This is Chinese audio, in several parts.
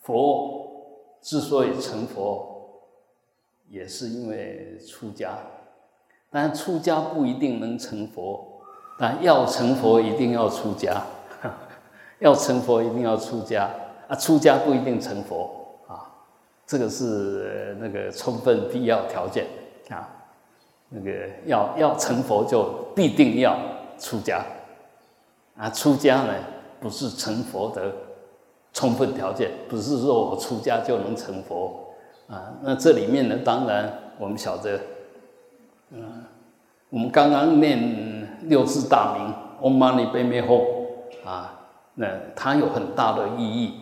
佛之所以成佛，也是因为出家。但出家不一定能成佛，但要成佛一定要出家。要成佛一定要出家啊，出家不一定成佛啊，这个是那个充分必要条件啊。那个要要成佛就必定要出家啊，出家呢不是成佛的充分条件，不是说我出家就能成佛啊。那这里面呢，当然我们晓得，嗯，我们刚刚念六字大名 Om Mani p a m e Ho” 啊。那它有很大的意义。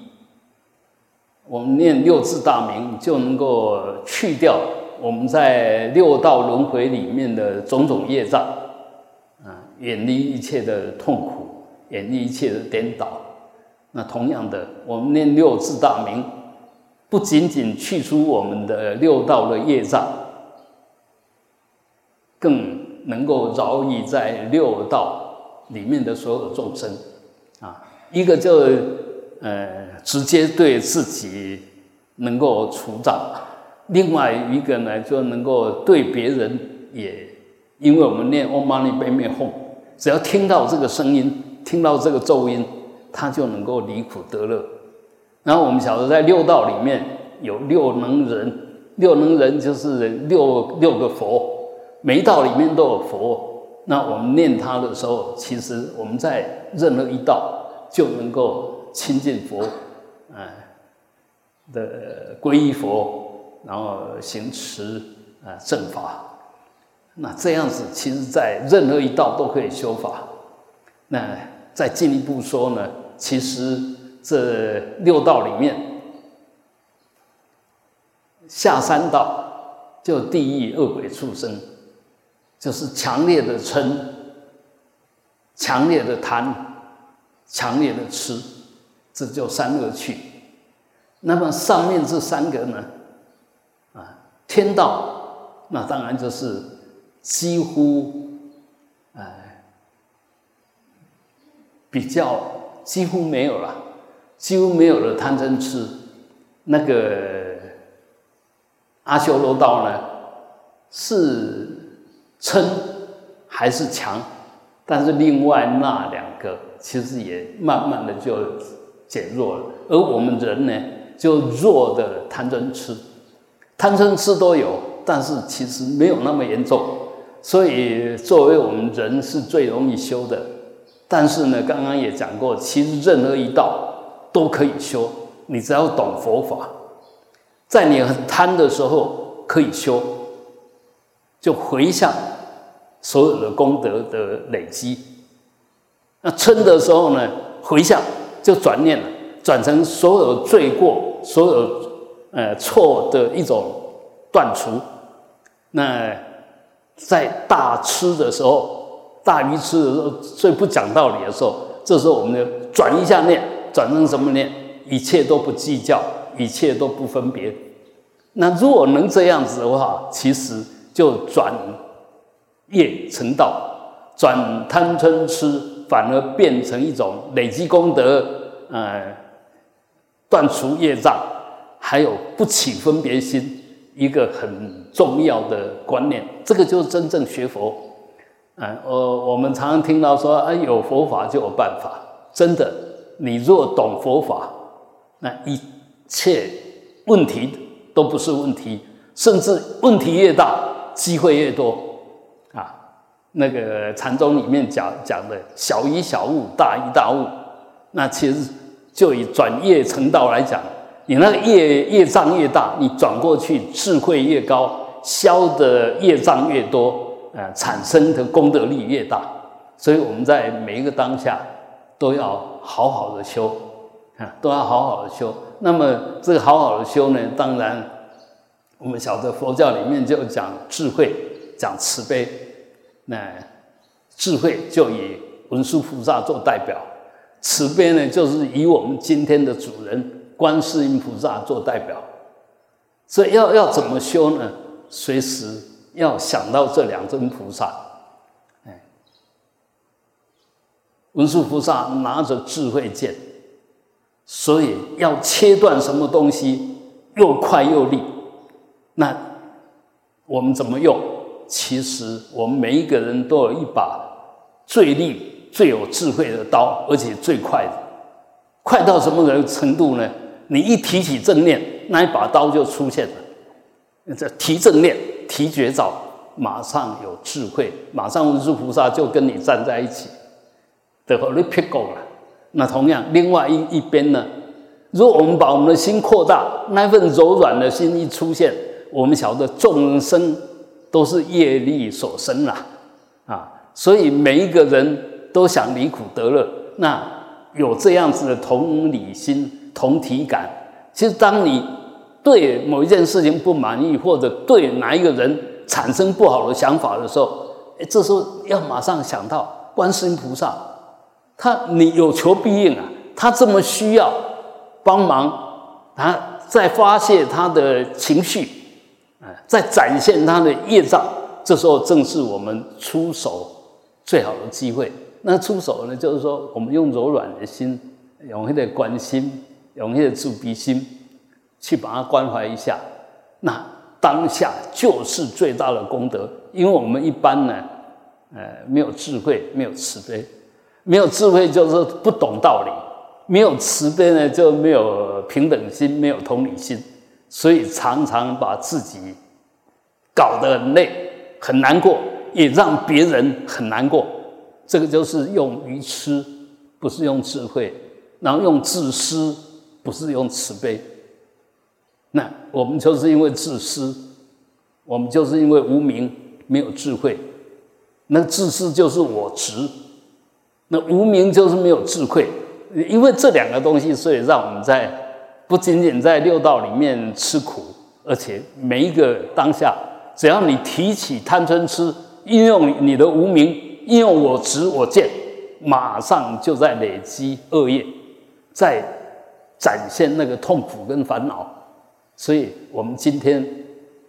我们念六字大名，就能够去掉我们在六道轮回里面的种种业障，啊，远离一切的痛苦，远离一切的颠倒。那同样的，我们念六字大名，不仅仅去除我们的六道的业障，更能够饶益在六道里面的所有众生，啊。一个就呃直接对自己能够除障，另外一个呢就能够对别人也，因为我们念 Om Mani Padme Hum，只要听到这个声音，听到这个咒音，他就能够离苦得乐。然后我们晓得在六道里面有六能人，六能人就是六六个佛，每一道里面都有佛。那我们念他的时候，其实我们在任何一道。就能够亲近佛，啊的皈依佛，然后行持啊正法，那这样子，其实在任何一道都可以修法。那再进一步说呢，其实这六道里面，下三道就地狱恶鬼畜生，就是强烈的嗔，强烈的贪。强烈的吃，这叫三恶趣。那么上面这三个呢？啊，天道，那当然就是几乎，哎，比较几乎没有了，几乎没有了贪嗔痴。那个阿修罗道呢，是嗔还是强？但是另外那两个。其实也慢慢的就减弱了，而我们人呢，就弱的贪嗔痴，贪嗔痴都有，但是其实没有那么严重。所以作为我们人是最容易修的。但是呢，刚刚也讲过，其实任何一道都可以修，你只要懂佛法，在你很贪的时候可以修，就回向所有的功德的累积。那嗔的时候呢，回向就转念了，转成所有罪过、所有呃错的一种断除。那在大吃的时候，大鱼吃的时候，最不讲道理的时候，这时候我们就转一下念，转成什么念？一切都不计较，一切都不分别。那如果能这样子的话，其实就转业成道，转贪嗔痴。反而变成一种累积功德，呃，断除业障，还有不起分别心，一个很重要的观念。这个就是真正学佛。嗯，我我们常常听到说，啊，有佛法就有办法。真的，你若懂佛法，那一切问题都不是问题，甚至问题越大，机会越多。啊那个禅宗里面讲讲的小一小悟，大一大悟，那其实就以转业成道来讲，你那个业业障越大，你转过去智慧越高，消的业障越多，呃，产生的功德力越大。所以我们在每一个当下都要好好的修，啊，都要好好的修。那么这个好好的修呢，当然我们晓得佛教里面就讲智慧，讲慈悲。那智慧就以文殊菩萨做代表，慈悲呢就是以我们今天的主人观世音菩萨做代表。所以要要怎么修呢？随时要想到这两尊菩萨。哎，文殊菩萨拿着智慧剑，所以要切断什么东西又快又利。那我们怎么用？其实我们每一个人都有一把最利、最有智慧的刀，而且最快的。快到什么程度呢？你一提起正念，那一把刀就出现了。这提正念、提绝招，马上有智慧，马上文殊菩萨就跟你站在一起，得和你撇够了。那同样，另外一一边呢？如果我们把我们的心扩大，那份柔软的心一出现，我们晓得众生都是业力所生啦，啊，所以每一个人都想离苦得乐。那有这样子的同理心、同体感，其实当你对某一件事情不满意，或者对哪一个人产生不好的想法的时候，这时候要马上想到观世音菩萨。他你有求必应啊！他这么需要帮忙啊，在发泄他的情绪，啊，在展现他的业障，这时候正是我们出手最好的机会。那出手呢，就是说我们用柔软的心，用那个关心，用那个慈悲心，去把他关怀一下。那当下就是最大的功德，因为我们一般呢，呃，没有智慧，没有慈悲。没有智慧就是不懂道理，没有慈悲呢就没有平等心，没有同理心，所以常常把自己搞得很累、很难过，也让别人很难过。这个就是用愚痴，不是用智慧；然后用自私，不是用慈悲。那我们就是因为自私，我们就是因为无名，没有智慧。那自私就是我执。那无名就是没有智慧，因为这两个东西，所以让我们在不仅仅在六道里面吃苦，而且每一个当下，只要你提起贪嗔痴，应用你的无名，应用我执我见，马上就在累积恶业，在展现那个痛苦跟烦恼。所以我们今天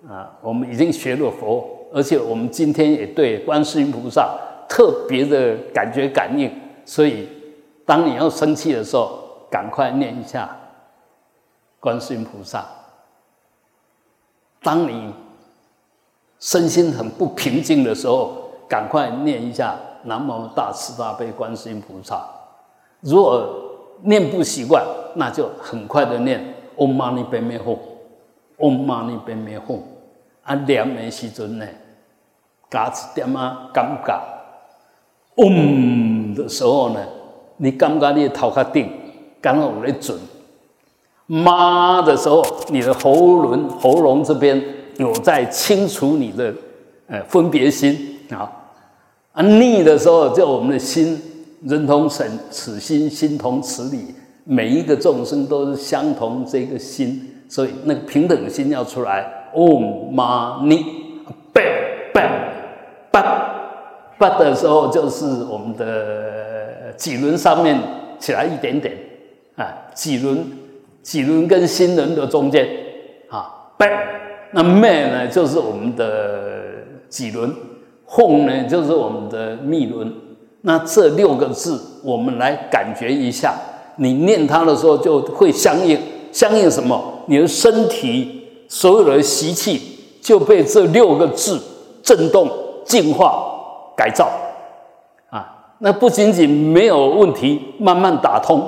啊，我们已经学了佛，而且我们今天也对观世音菩萨。特别的感觉感应，所以当你要生气的时候，赶快念一下观世音菩萨；当你身心很不平静的时候，赶快念一下南无大慈大悲观世音菩萨。如果念不习惯，那就很快的念 Om Mani Padme Hum，Om Mani Padme Hum。啊，念的时阵呢，加一点啊感觉。嗡的时候呢，你感觉你的头壳顶刚好有咧准；妈的时候，你的喉咙喉咙这边有在清除你的呃分别心啊。啊逆的时候，就我们的心人同神此心，心同此理，每一个众生都是相同这个心，所以那个平等心要出来。嗡嘛呢叭叭叭。发的时候就是我们的脊轮上面起来一点点啊，脊轮、脊轮跟心轮的中间啊，背那脉呢就是我们的脊轮，吽呢就是我们的密轮。那这六个字，我们来感觉一下，你念它的时候就会相应，相应什么？你的身体所有的习气就被这六个字震动净化。改造啊，那不仅仅没有问题，慢慢打通，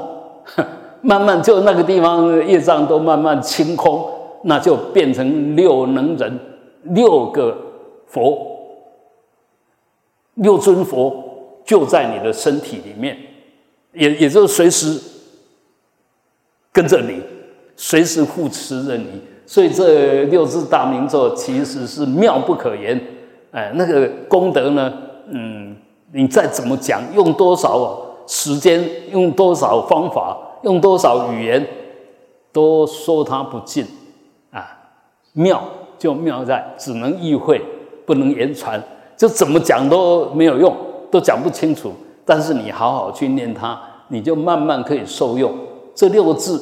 慢慢就那个地方业障都慢慢清空，那就变成六能人，六个佛，六尊佛就在你的身体里面，也也就随时跟着你，随时护持着你，所以这六字大明咒其实是妙不可言，哎，那个功德呢？嗯，你再怎么讲，用多少时间，用多少方法，用多少语言，都说它不尽啊！妙就妙在只能意会，不能言传，就怎么讲都没有用，都讲不清楚。但是你好好去念它，你就慢慢可以受用。这六个字，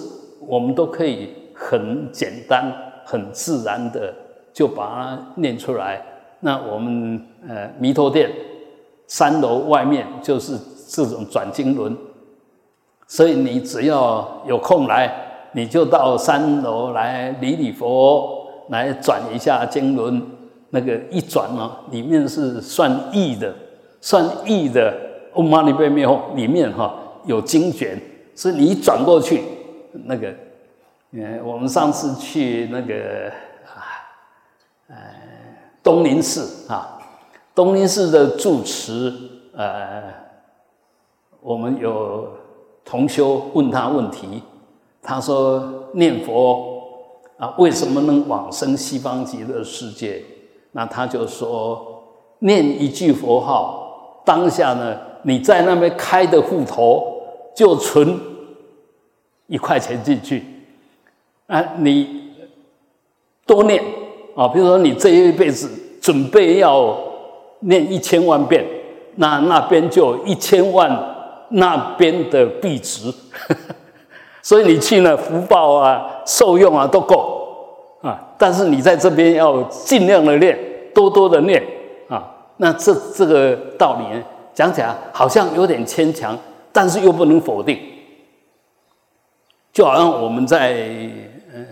我们都可以很简单、很自然的就把它念出来。那我们呃弥陀殿。三楼外面就是这种转经轮，所以你只要有空来，你就到三楼来礼礼佛，来转一下经轮。那个一转呢，里面是算义的，算义的。欧玛尼贝灭后里面哈有经卷，所以你一转过去，那个，嗯，我们上次去那个啊，呃，东林寺啊，东林寺的住持，呃，我们有同修问他问题，他说念佛啊，为什么能往生西方极乐世界？那他就说念一句佛号，当下呢。你在那边开的户头就存一块钱进去，啊，你多念啊，比如说你这一辈子准备要念一千万遍，那那边就一千万那边的币值，所以你去呢福报啊、受用啊都够啊，但是你在这边要尽量的念，多多的念啊，那这这个道理呢？讲起来好像有点牵强，但是又不能否定。就好像我们在嗯，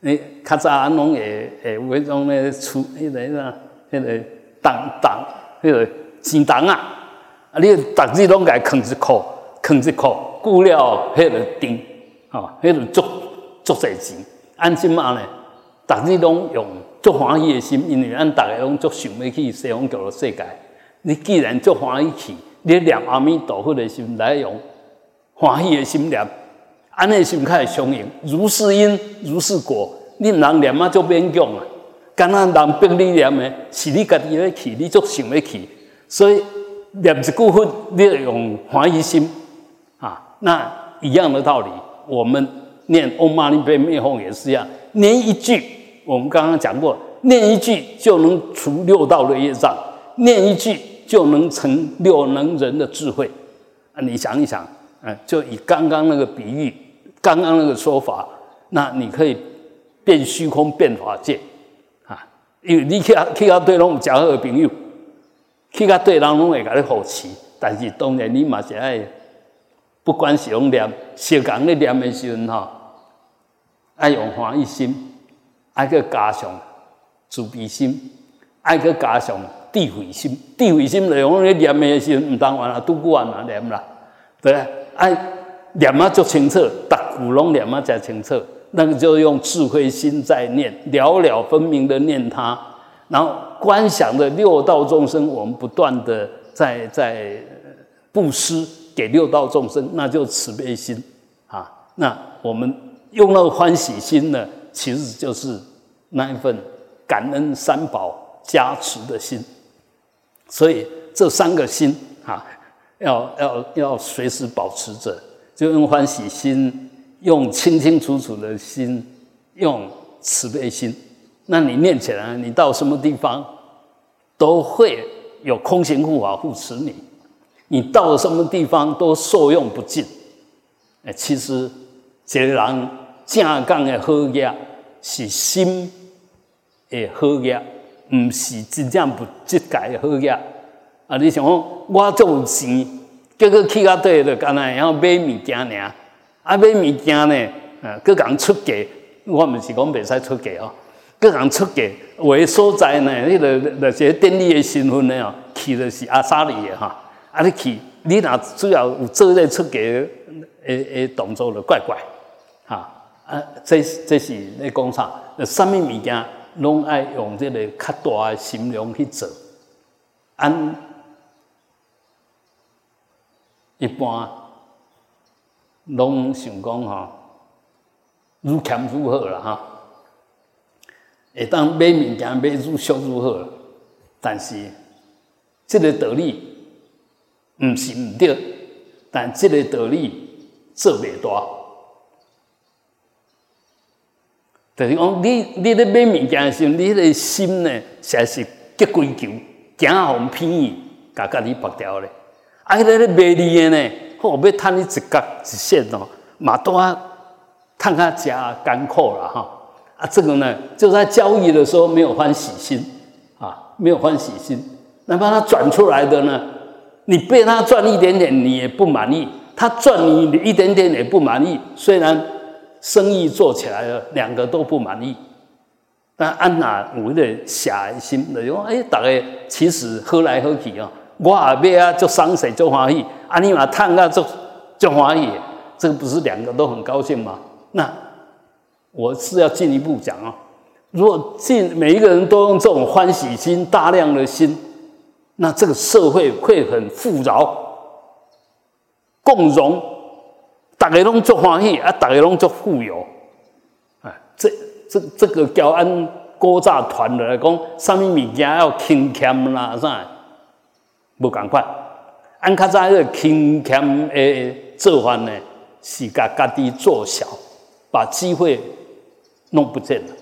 你卡扎安农也诶，有迄种咧出迄个啥，迄个当当迄个钱当啊，啊，你逐日拢该囥一箍，囥一箍，顾了迄个丁，吼，迄个足足侪钱。安怎嘛呢？逐日拢用足欢喜的心，因为咱逐个拢足想要去西方极乐世界。你既然足欢喜去，你念阿弥陀佛的心来用欢喜的心念，安尼心开始相应，如是因如是果。你人念啊就勉强啊，敢若人逼你念的，是你家己要去，你就想要去。所以念一句佛，你要用怀疑心啊。那一样的道理，我们念嗡嘛呢叭咪吽也是一样，念一句，我们刚刚讲过，念一句就能除六道的业障，念一句。就能成六能人的智慧啊！你想一想，啊，就以刚刚那个比喻，刚刚那个说法，那你可以变虚空、变法界啊！因为你去去到对拢有交好的朋友，去到对人拢会甲你扶持，但是当然你嘛是爱，不管是用念，小讲咧念的时阵吼，爱用欢喜心，爱去加上慈悲心，爱去加上。智慧心，智慧心来讲，你念的时候，唔当完啦，拄过完啦，念啦，对哎，念啊足清楚，逐句拢念啊才清楚，那个就用智慧心在念，了了分明的念它，然后观想的六道众生，我们不断的在在布施给六道众生，那就慈悲心啊，那我们用那个欢喜心呢，其实就是那一份感恩三宝加持的心。所以这三个心啊，要要要随时保持着，就用欢喜心，用清清楚楚的心，用慈悲心。那你念起来，你到什么地方都会有空行护法护持你，你到了什么地方都受用不尽。哎，其实一个人正讲的好业是心的好业。不是真正不积界好业啊！你想讲我做有钱，结果去到底就干那，然后买物件尔，啊买物件呢，啊，各人出价，我毋是讲袂使出价哦，各人出价，有诶所在呢，迄个那些典礼诶身份呢，去的是阿萨里诶哈，啊你去，你若主要有做咧出价诶诶动作就怪怪，哈啊，这这是咧讲啥？那什么物件？拢爱用这个较大的心量去做，按一般拢想讲吼，愈俭愈好啦哈。会当买物件买愈俗愈好，但是这个道理毋是毋对，但这个道理做袂大。就是讲，你你咧买物件时，你个心呢，实在是急追求，惊互偏移，甲家己拔掉咧。啊，迄个卖你的呢，好要趁你一角一线哦，嘛都啊趁较加艰苦啦哈。啊，这个呢，就在交易的时候没有欢喜心啊，没有欢喜心。那么他转出来的呢，你被他赚一点点，你也不满意。他赚你一点点也不满意，虽然生意做起来了，两个都不满意。但安娜有的下心的，讲哎，大家其实喝来喝去啊，我也买啊，就伤谁就欢喜，啊你嘛叹啊就就欢喜，这个不是两个都很高兴吗？那我是要进一步讲啊，如果进每一个人都用这种欢喜心、大量的心，那这个社会会很富饶、共荣，大家拢做欢喜啊，大家拢做富有，哎，这。这这个叫按古早团来讲，什么物件要勤俭啦啥，无共款。按较早迄个勤俭的做法呢，是甲家己做小，把机会弄不见了。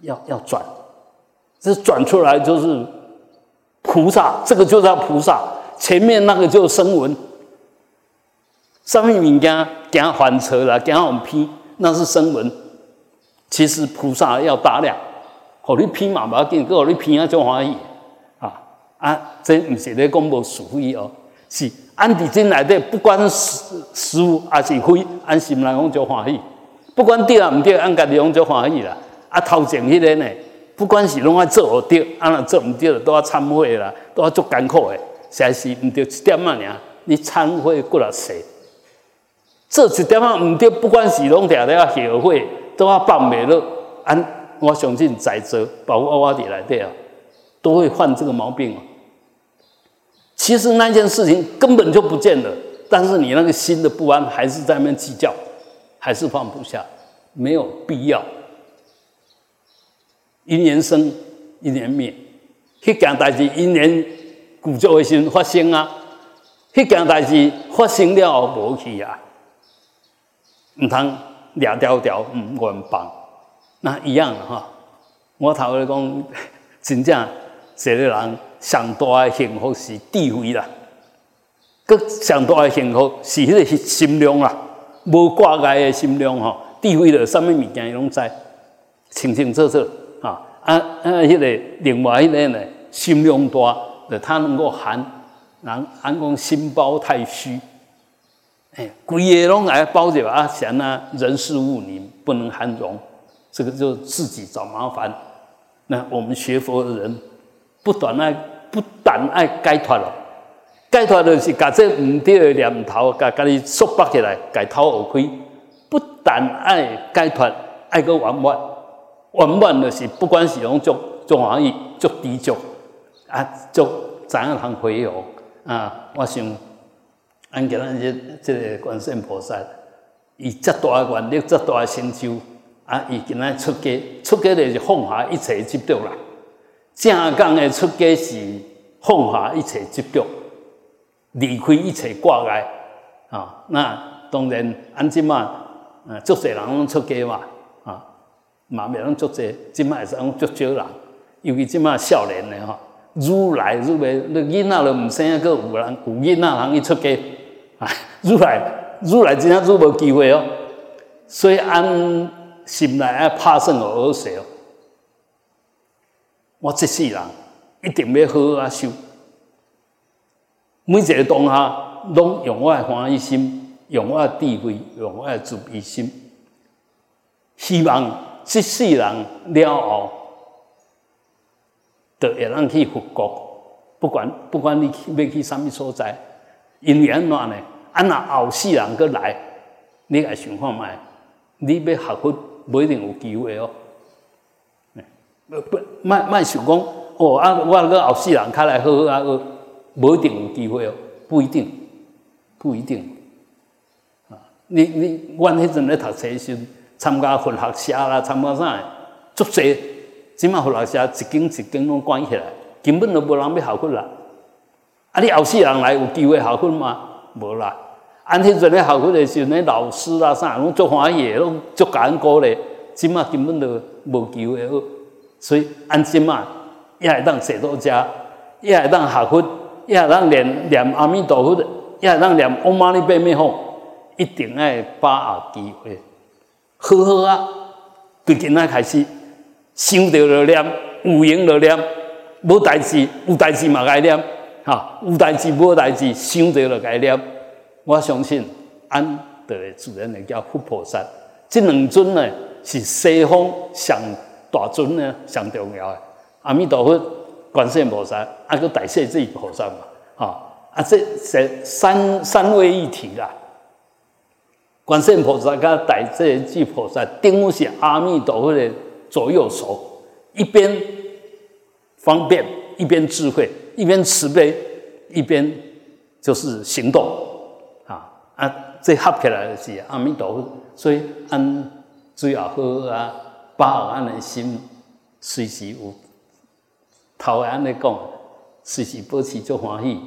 要要转，这转出来就是菩萨，这个就叫菩萨。前面那个就声闻，什么物件行翻车啦，行往偏，那是声闻。其实菩萨要大量，互你偏嘛不要紧，搁互你偏啊就欢喜啊！这毋是咧讲无是非哦，是安伫真内底，不管是是还是非，安心来讲就欢喜。不管对啊毋对，按家己讲就欢喜啦。啊头前迄个呢，不管是拢爱做好对，啊若做毋对都要忏悔啦，都要足艰苦的。实在是毋对一点仔尔，你忏悔过来说，做一点仔毋对，不管是拢定定要后悔。都要放袂落，安我相信在座包括我伫内底啊，都会犯这个毛病啊。其实那件事情根本就不见了，但是你那个心的不安还是在那边计较，还是放不下，没有必要。一年生，一年灭，迄件代志一年古旧的先发生啊，迄件代志发生了无去啊，唔通。两条条，嗯，我很棒，那一样的哈。我头来讲，真正这个人上大的幸福是智慧啦，佮上大的幸福是迄个心量啦，无挂碍的心量吼。智慧的什么物件拢知，清清楚楚啊啊啊！迄个另外一个呢，心量大，就他能够含，人安讲心包太虚。哎，鬼也拢来包着啊！想啊，人事物你不能含容，这个就自己找麻烦。那我们学佛的人，不断爱不但爱解脱咯，解脱就是把这唔对的念头，甲甲你束缚起来，解脱而开。不但爱解脱，爱个圆满，圆满就是不管是用足足欢喜、足知足啊，足怎样通回游啊？我想。咱今日这这个观世音菩萨，以这大的愿力、这大的成就，啊，伊今日出家，出家就是放下一切执着啦。正讲的出家是放下一切执着，离开一切挂碍啊。那当然，安即嘛，啊，足侪人拢出家嘛，啊，嘛袂拢足侪，即嘛是讲足少人，尤其即嘛少年的吼，愈来愈未，你囡仔都毋生，个有人有囡仔人去出家。啊，如来，愈来真正愈无机会哦，所以按心内爱拍算而说哦。我这世人一定要好好啊修，每一个当下拢用我的欢喜心，用我的智慧，用我的慈悲心，希望这世人了后，都会让去复国。不管不管你去要去什么所在。因为安怎呢？啊，那后世人搁来，你来想看卖，你要学佛，不一定有机会哦。不不，卖卖想讲哦，啊，我个后世人开来好好啊，无一定有机会哦，不一定，不一定。啊，你你，阮迄阵咧读册时，参加佛学社啦，参加啥，足济，即马佛学社一间一间拢关起来，根本都无人要学佛啦。啊！你后世人来有机会学分吗？无啦。安迄阵咧学分的时阵，咧老师啊啥，拢做欢喜，拢做感恩歌咧。即马根本都无机会学，所以安即马也会当写作家，也会当学分，也会当念念阿弥陀佛，也会当念唵嘛呢叭咪吽，一定爱把握机会。好好啊，对今仔开始，想到了念，有闲就念，无代志有代志嘛该念。哈，有代志无代志，想着了该念，我相信安的主人呢叫佛菩萨，这两尊呢是西方上大尊呢上重要的。阿弥陀佛、观世音菩萨，阿个大势至菩萨嘛，哈啊这这三三位一体啦。观世音菩萨跟大势菩萨，顶是阿弥陀佛的左右手，一边方便，一边智慧，一边慈悲，一边就是行动。啊啊，这合起来是阿弥陀佛，所以安最也好啊，把安的心随时有，头安尼讲，随时保持足欢喜，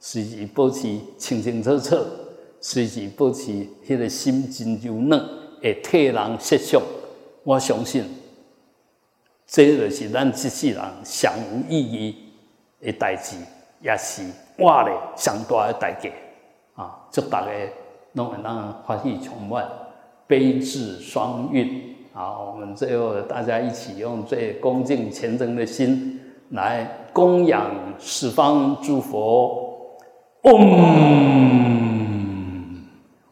随时保持清清楚楚，随时保持迄个心真柔软，会替人设想。我相信，这就是咱这世人上有意义的代志，也是我咧上大的代价。啊，祝大家拢会让欢喜充满，悲智双运。好，我们最后大家一起用最恭敬虔诚的心来供养十方诸佛。嗡，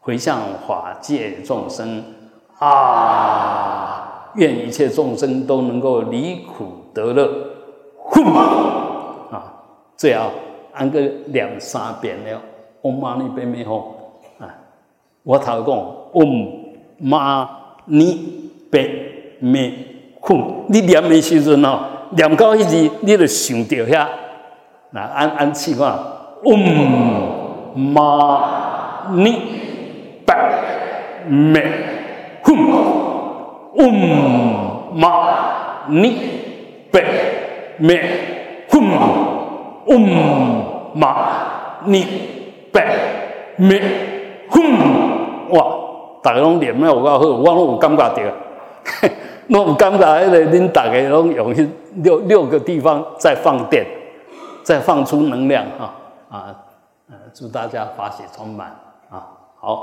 回向法界众生啊，愿一切众生都能够离苦得乐。哼，啊，最后按个两三遍了。嗡嘛呢呗咪吽啊！我头讲嗡嘛呢呗咪吽，你念的时阵哦，念到迄字，你就想到遐。那按按试看，嗡嘛呢呗咪吽，嗡嘛呢呗咪吽，嗡嘛呢。白灭哼哇！大家拢念了有够好，我拢有感觉到，拢有感觉迄个恁大概拢用去六六个地方在放电，在放出能量哈啊！呃，祝大家法喜充满啊！好。